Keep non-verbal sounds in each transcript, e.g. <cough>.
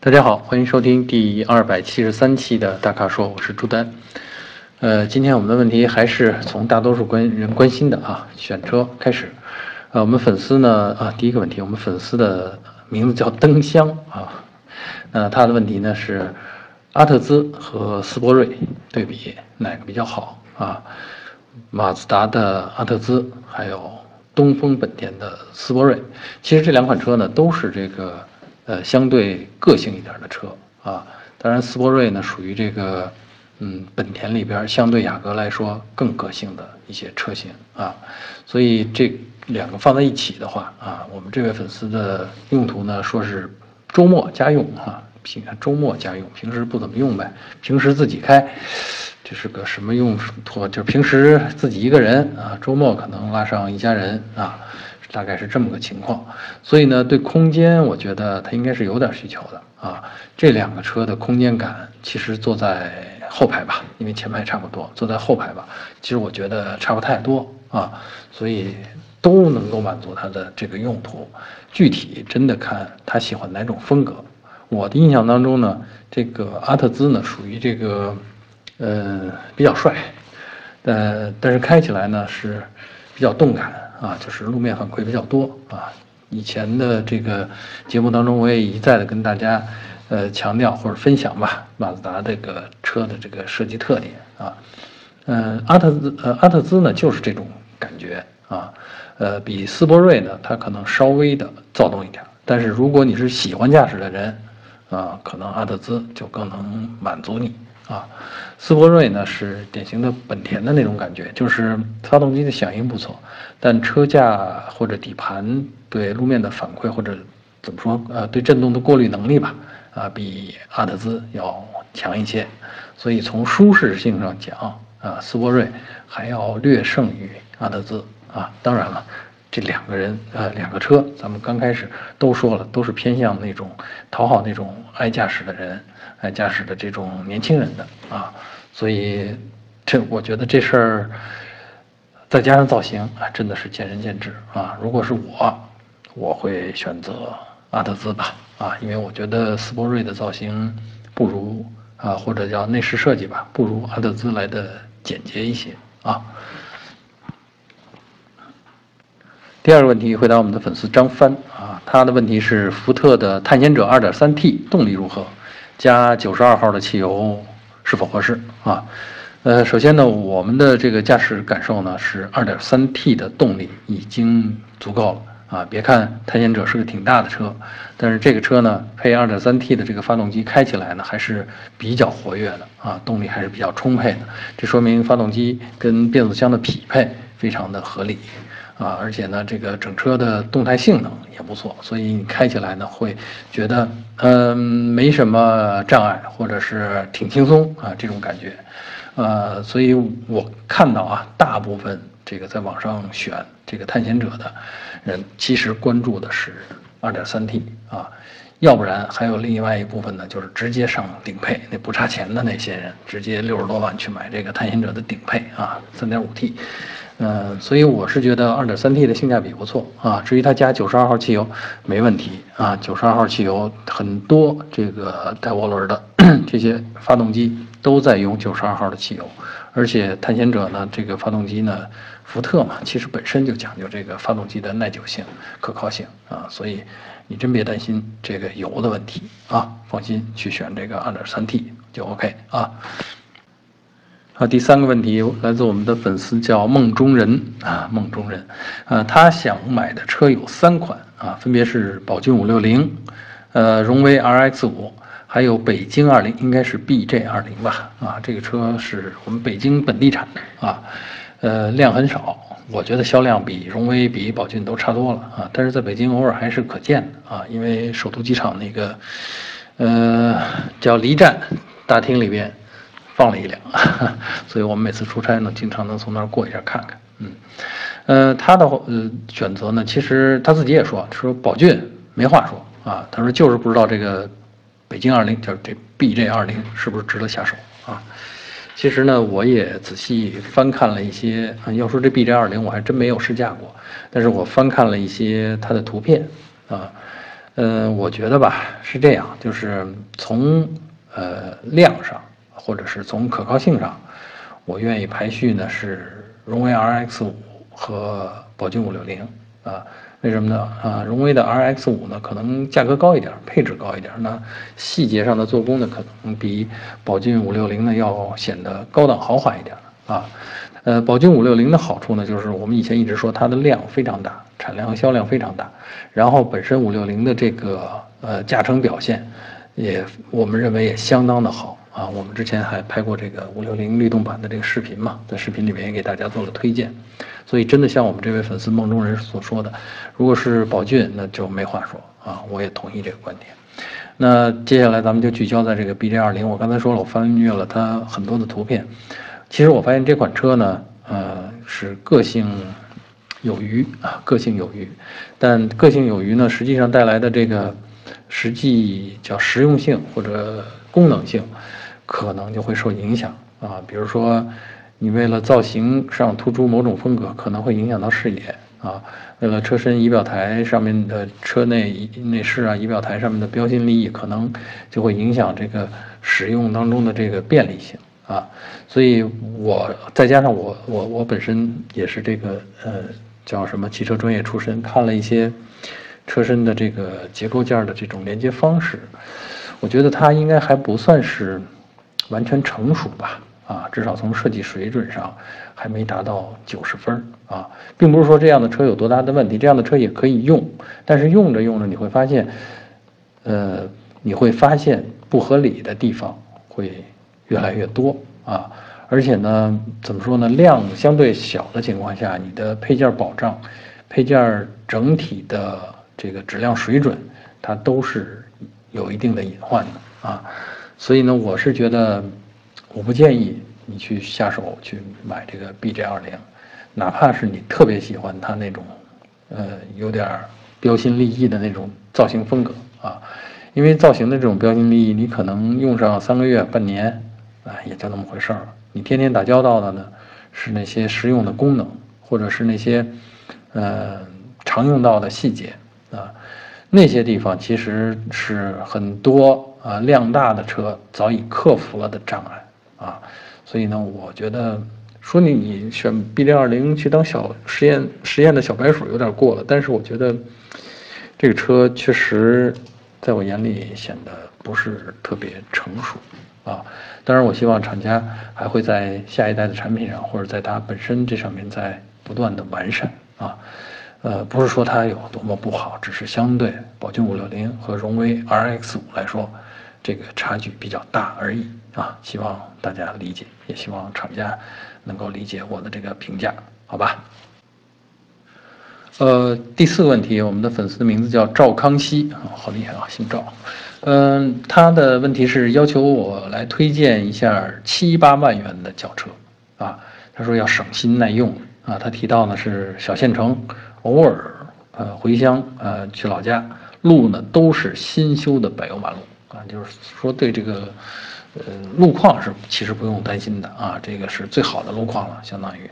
大家好，欢迎收听第二百七十三期的大咖说，我是朱丹。呃，今天我们的问题还是从大多数关人关心的啊，选车开始。呃，我们粉丝呢啊，第一个问题，我们粉丝的名字叫灯香啊。那他的问题呢是，阿特兹和斯铂瑞对比哪个比较好啊？马自达的阿特兹还有东风本田的斯铂瑞，其实这两款车呢都是这个。呃，相对个性一点的车啊，当然斯铂瑞呢属于这个，嗯，本田里边相对雅阁来说更个性的一些车型啊，所以这两个放在一起的话啊，我们这位粉丝的用途呢说是周末家用啊，平周末家用，平时不怎么用呗，平时自己开，这是个什么用途？就平时自己一个人啊，周末可能拉上一家人啊。大概是这么个情况，所以呢，对空间，我觉得它应该是有点需求的啊。这两个车的空间感，其实坐在后排吧，因为前排差不多，坐在后排吧，其实我觉得差不太多啊。所以都能够满足它的这个用途，具体真的看他喜欢哪种风格。我的印象当中呢，这个阿特兹呢属于这个，呃，比较帅，呃，但是开起来呢是比较动感。啊，就是路面反馈比较多啊。以前的这个节目当中，我也一再的跟大家，呃，强调或者分享吧，马自达这个车的这个设计特点啊。嗯，阿特兹呃阿特兹呢就是这种感觉啊。呃，比斯铂瑞呢，它可能稍微的躁动一点。但是如果你是喜欢驾驶的人啊，可能阿特兹就更能满足你。啊，斯铂瑞呢是典型的本田的那种感觉，就是发动机的响应不错，但车架或者底盘对路面的反馈或者怎么说呃对震动的过滤能力吧，啊比阿特兹要强一些，所以从舒适性上讲啊，斯铂瑞还要略胜于阿特兹啊。当然了，这两个人呃两个车，咱们刚开始都说了，都是偏向那种讨好那种爱驾驶的人。爱驾驶的这种年轻人的啊，所以这我觉得这事儿再加上造型啊，真的是见仁见智啊。如果是我，我会选择阿特兹吧啊，因为我觉得斯铂瑞的造型不如啊，或者叫内饰设计吧，不如阿特兹来的简洁一些啊。第二个问题回答我们的粉丝张帆啊，他的问题是福特的探险者 2.3T 动力如何？加九十二号的汽油是否合适啊？呃，首先呢，我们的这个驾驶感受呢是二点三 T 的动力已经足够了啊。别看探险者是个挺大的车，但是这个车呢配二点三 T 的这个发动机开起来呢还是比较活跃的啊，动力还是比较充沛的。这说明发动机跟变速箱的匹配非常的合理。啊，而且呢，这个整车的动态性能也不错，所以你开起来呢会觉得，嗯，没什么障碍，或者是挺轻松啊，这种感觉，呃，所以我看到啊，大部分这个在网上选这个探险者的人，其实关注的是 2.3T 啊，要不然还有另外一部分呢，就是直接上顶配，那不差钱的那些人，直接六十多万去买这个探险者的顶配啊，3.5T。嗯，所以我是觉得二点三 T 的性价比不错啊。至于它加九十二号汽油，没问题啊。九十二号汽油很多这个带涡轮的 <clears throat> 这些发动机都在用九十二号的汽油，而且探险者呢这个发动机呢，福特嘛，其实本身就讲究这个发动机的耐久性、可靠性啊。所以你真别担心这个油的问题啊，放心去选这个二点三 T 就 OK 啊。好，第三个问题来自我们的粉丝叫梦中人啊，梦中人，啊，他想买的车有三款啊，分别是宝骏五六零，呃，荣威 RX 五，还有北京二零，应该是 BJ 二零吧，啊，这个车是我们北京本地产的啊，呃，量很少，我觉得销量比荣威、比宝骏都差多了啊，但是在北京偶尔还是可见的啊，因为首都机场那个，呃，叫离站大厅里边。放了一辆，所以我们每次出差呢，经常能从那儿过一下看看。嗯，呃，他的呃选择呢，其实他自己也说，说宝骏没话说啊，他说就是不知道这个北京二零就是这 BJ 二零是不是值得下手啊？其实呢，我也仔细翻看了一些，要说这 BJ 二零，我还真没有试驾过，但是我翻看了一些它的图片啊，嗯，我觉得吧是这样，就是从呃量上，或者是从可靠性上，我愿意排序呢是荣威 RX 五和宝骏五六零啊。为什么呢？啊，荣威的 RX 五呢，可能价格高一点，配置高一点，那细节上的做工呢，可能比宝骏五六零呢要显得高档豪华一点啊。呃，宝骏五六零的好处呢，就是我们以前一直说它的量非常大，产量和销量非常大，然后本身五六零的这个呃驾乘表现，也我们认为也相当的好啊。我们之前还拍过这个五六零律动版的这个视频嘛，在视频里面也给大家做了推荐。所以真的像我们这位粉丝梦中人所说的，如果是宝骏，那就没话说啊！我也同意这个观点。那接下来咱们就聚焦在这个 BJ 二零。我刚才说了，我翻阅了它很多的图片，其实我发现这款车呢，呃，是个性有余啊，个性有余。但个性有余呢，实际上带来的这个实际叫实用性或者功能性，可能就会受影响啊。比如说。你为了造型上突出某种风格，可能会影响到视野啊。为了车身仪表台上面的车内内饰啊，仪表台上面的标新立异，可能就会影响这个使用当中的这个便利性啊。所以，我再加上我我我本身也是这个呃叫什么汽车专业出身，看了一些车身的这个结构件的这种连接方式，我觉得它应该还不算是完全成熟吧。啊，至少从设计水准上还没达到九十分啊，并不是说这样的车有多大的问题，这样的车也可以用，但是用着用着你会发现，呃，你会发现不合理的地方会越来越多啊，而且呢，怎么说呢，量相对小的情况下，你的配件保障、配件整体的这个质量水准，它都是有一定的隐患的啊，所以呢，我是觉得。我不建议你去下手去买这个 BJ 二零，哪怕是你特别喜欢它那种，呃，有点标新立异的那种造型风格啊，因为造型的这种标新立异，你可能用上三个月、半年，啊，也就那么回事儿。你天天打交道的呢，是那些实用的功能，或者是那些，呃，常用到的细节啊，那些地方其实是很多啊量大的车早已克服了的障碍。啊，所以呢，我觉得说你你选 B 零二零去当小实验实验的小白鼠有点过了，但是我觉得这个车确实在我眼里显得不是特别成熟啊。当然，我希望厂家还会在下一代的产品上，或者在它本身这上面在不断的完善啊。呃，不是说它有多么不好，只是相对宝骏五六零和荣威 RX 五来说，这个差距比较大而已。啊，希望大家理解，也希望厂家能够理解我的这个评价，好吧？呃，第四个问题，我们的粉丝的名字叫赵康熙啊，好厉害啊，姓赵。嗯，他的问题是要求我来推荐一下七八万元的轿车啊，他说要省心耐用啊，他提到呢是小县城，偶尔呃回乡呃去老家，路呢都是新修的柏油马路啊，就是说对这个。呃，路况是其实不用担心的啊，这个是最好的路况了，相当于，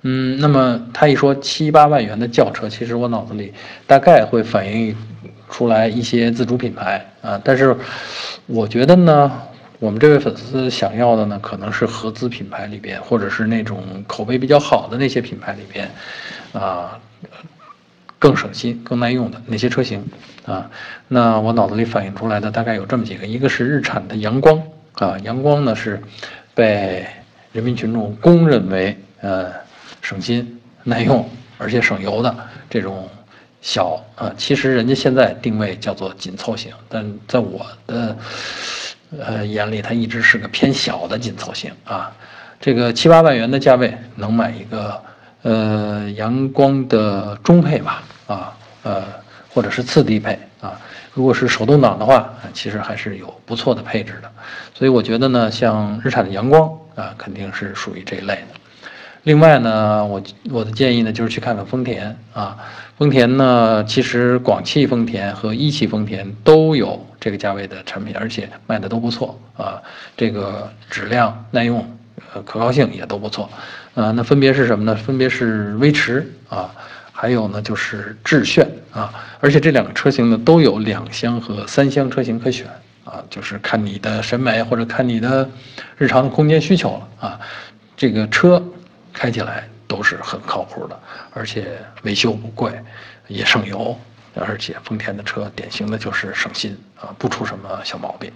嗯，那么他一说七八万元的轿车，其实我脑子里大概会反映出来一些自主品牌啊，但是我觉得呢，我们这位粉丝想要的呢，可能是合资品牌里边，或者是那种口碑比较好的那些品牌里边，啊，更省心、更耐用的那些车型啊，那我脑子里反映出来的大概有这么几个，一个是日产的阳光。啊，阳光呢是被人民群众公认为呃省心耐用而且省油的这种小啊，其实人家现在定位叫做紧凑型，但在我的呃眼里，它一直是个偏小的紧凑型啊。这个七八万元的价位能买一个呃阳光的中配吧啊呃或者是次低配啊。如果是手动挡的话，其实还是有不错的配置的，所以我觉得呢，像日产的阳光啊，肯定是属于这一类的。另外呢，我我的建议呢，就是去看看丰田啊，丰田呢，其实广汽丰田和一汽丰田都有这个价位的产品，而且卖的都不错啊，这个质量、耐用、呃可靠性也都不错，啊，那分别是什么呢？分别是威驰啊，还有呢就是致炫啊，而且这两个车型呢都有两厢和三厢车型可选啊，就是看你的审美或者看你的日常的空间需求了啊。这个车开起来都是很靠谱的，而且维修不贵，也省油，而且丰田的车典型的就是省心啊，不出什么小毛病，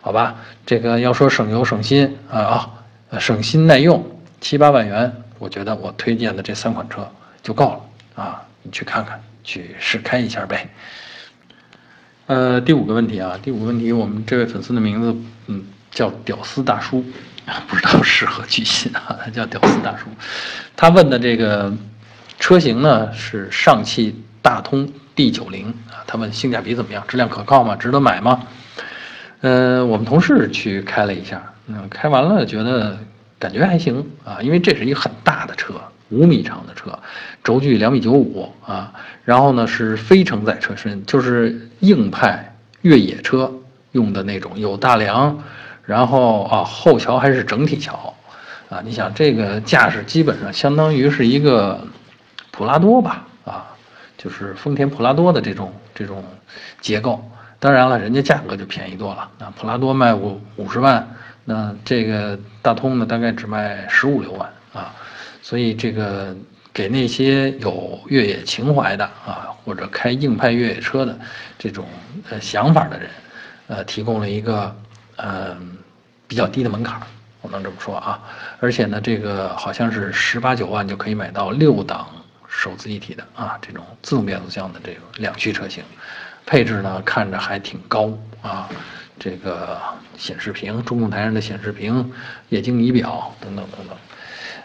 好吧？这个要说省油省心啊啊，省心耐用，七八万元，我觉得我推荐的这三款车就够了啊，你去看看，去试开一下呗。呃，第五个问题啊，第五个问题，我们这位粉丝的名字，嗯，叫屌丝大叔。<laughs> 不知道是何居心啊？他叫屌丝大叔，他问的这个车型呢是上汽大通 D90 啊。他问性价比怎么样，质量可靠吗？值得买吗？嗯，我们同事去开了一下，嗯，开完了觉得感觉还行啊，因为这是一个很大的车，五米长的车，轴距两米九五啊，然后呢是非承载车身，就是硬派越野车用的那种，有大梁。然后啊，后桥还是整体桥，啊，你想这个架势基本上相当于是一个普拉多吧，啊，就是丰田普拉多的这种这种结构。当然了，人家价格就便宜多了，那普拉多卖五五十万，那这个大通呢大概只卖十五六万啊，所以这个给那些有越野情怀的啊，或者开硬派越野车的这种呃想法的人，呃，提供了一个。嗯，比较低的门槛，我能这么说啊。而且呢，这个好像是十八九万就可以买到六档手自一体的啊，这种自动变速箱的这种两驱车型，配置呢看着还挺高啊。这个显示屏，中控台上的显示屏，液晶仪表等等等等。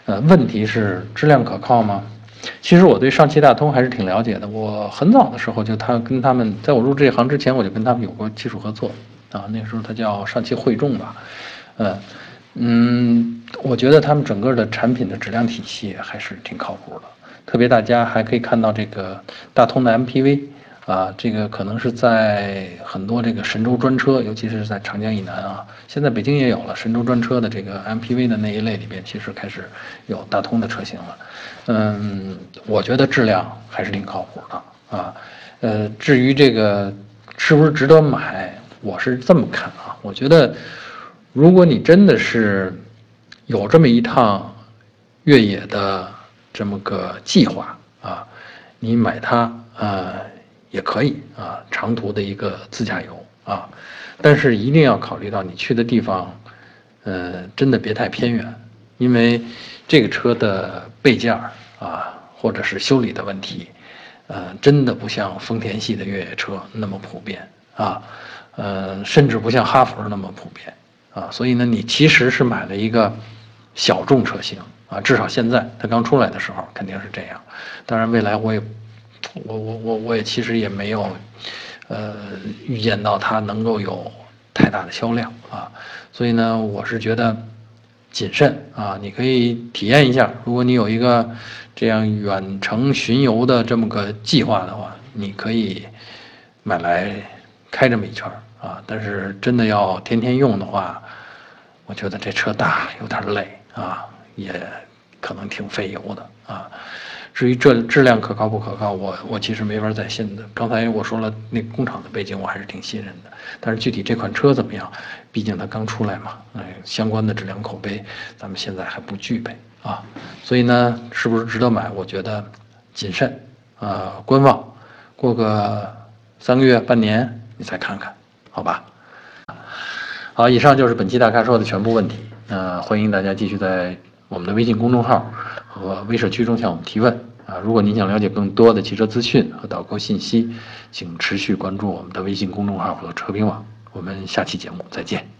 呃，问题是质量可靠吗？其实我对上汽大通还是挺了解的。我很早的时候就他跟他们，在我入这行之前，我就跟他们有过技术合作。啊，那时候他叫上汽汇众吧，嗯嗯，我觉得他们整个的产品的质量体系还是挺靠谱的。特别大家还可以看到这个大通的 MPV，啊，这个可能是在很多这个神州专车，尤其是在长江以南啊，现在北京也有了神州专车的这个 MPV 的那一类里边，其实开始有大通的车型了。嗯，我觉得质量还是挺靠谱的啊。呃，至于这个是不是值得买？我是这么看啊，我觉得，如果你真的是有这么一趟越野的这么个计划啊，你买它啊也可以啊，长途的一个自驾游啊，但是一定要考虑到你去的地方，呃，真的别太偏远，因为这个车的备件儿啊，或者是修理的问题，呃，真的不像丰田系的越野车那么普遍啊。呃，甚至不像哈弗那么普遍啊，所以呢，你其实是买了一个小众车型啊，至少现在它刚出来的时候肯定是这样。当然，未来我也，我我我我也其实也没有，呃，预见到它能够有太大的销量啊。所以呢，我是觉得谨慎啊，你可以体验一下。如果你有一个这样远程巡游的这么个计划的话，你可以买来开这么一圈儿。啊，但是真的要天天用的话，我觉得这车大有点累啊，也可能挺费油的啊。至于这质量可靠不可靠，我我其实没法再信的。刚才我说了，那工厂的背景我还是挺信任的。但是具体这款车怎么样，毕竟它刚出来嘛，哎，相关的质量口碑咱们现在还不具备啊。所以呢，是不是值得买？我觉得谨慎啊，观望，过个三个月、半年你再看看。好吧，好，以上就是本期大咖说的全部问题。那欢迎大家继续在我们的微信公众号和微社区中向我们提问啊。如果您想了解更多的汽车资讯和导购信息，请持续关注我们的微信公众号和车评网。我们下期节目再见。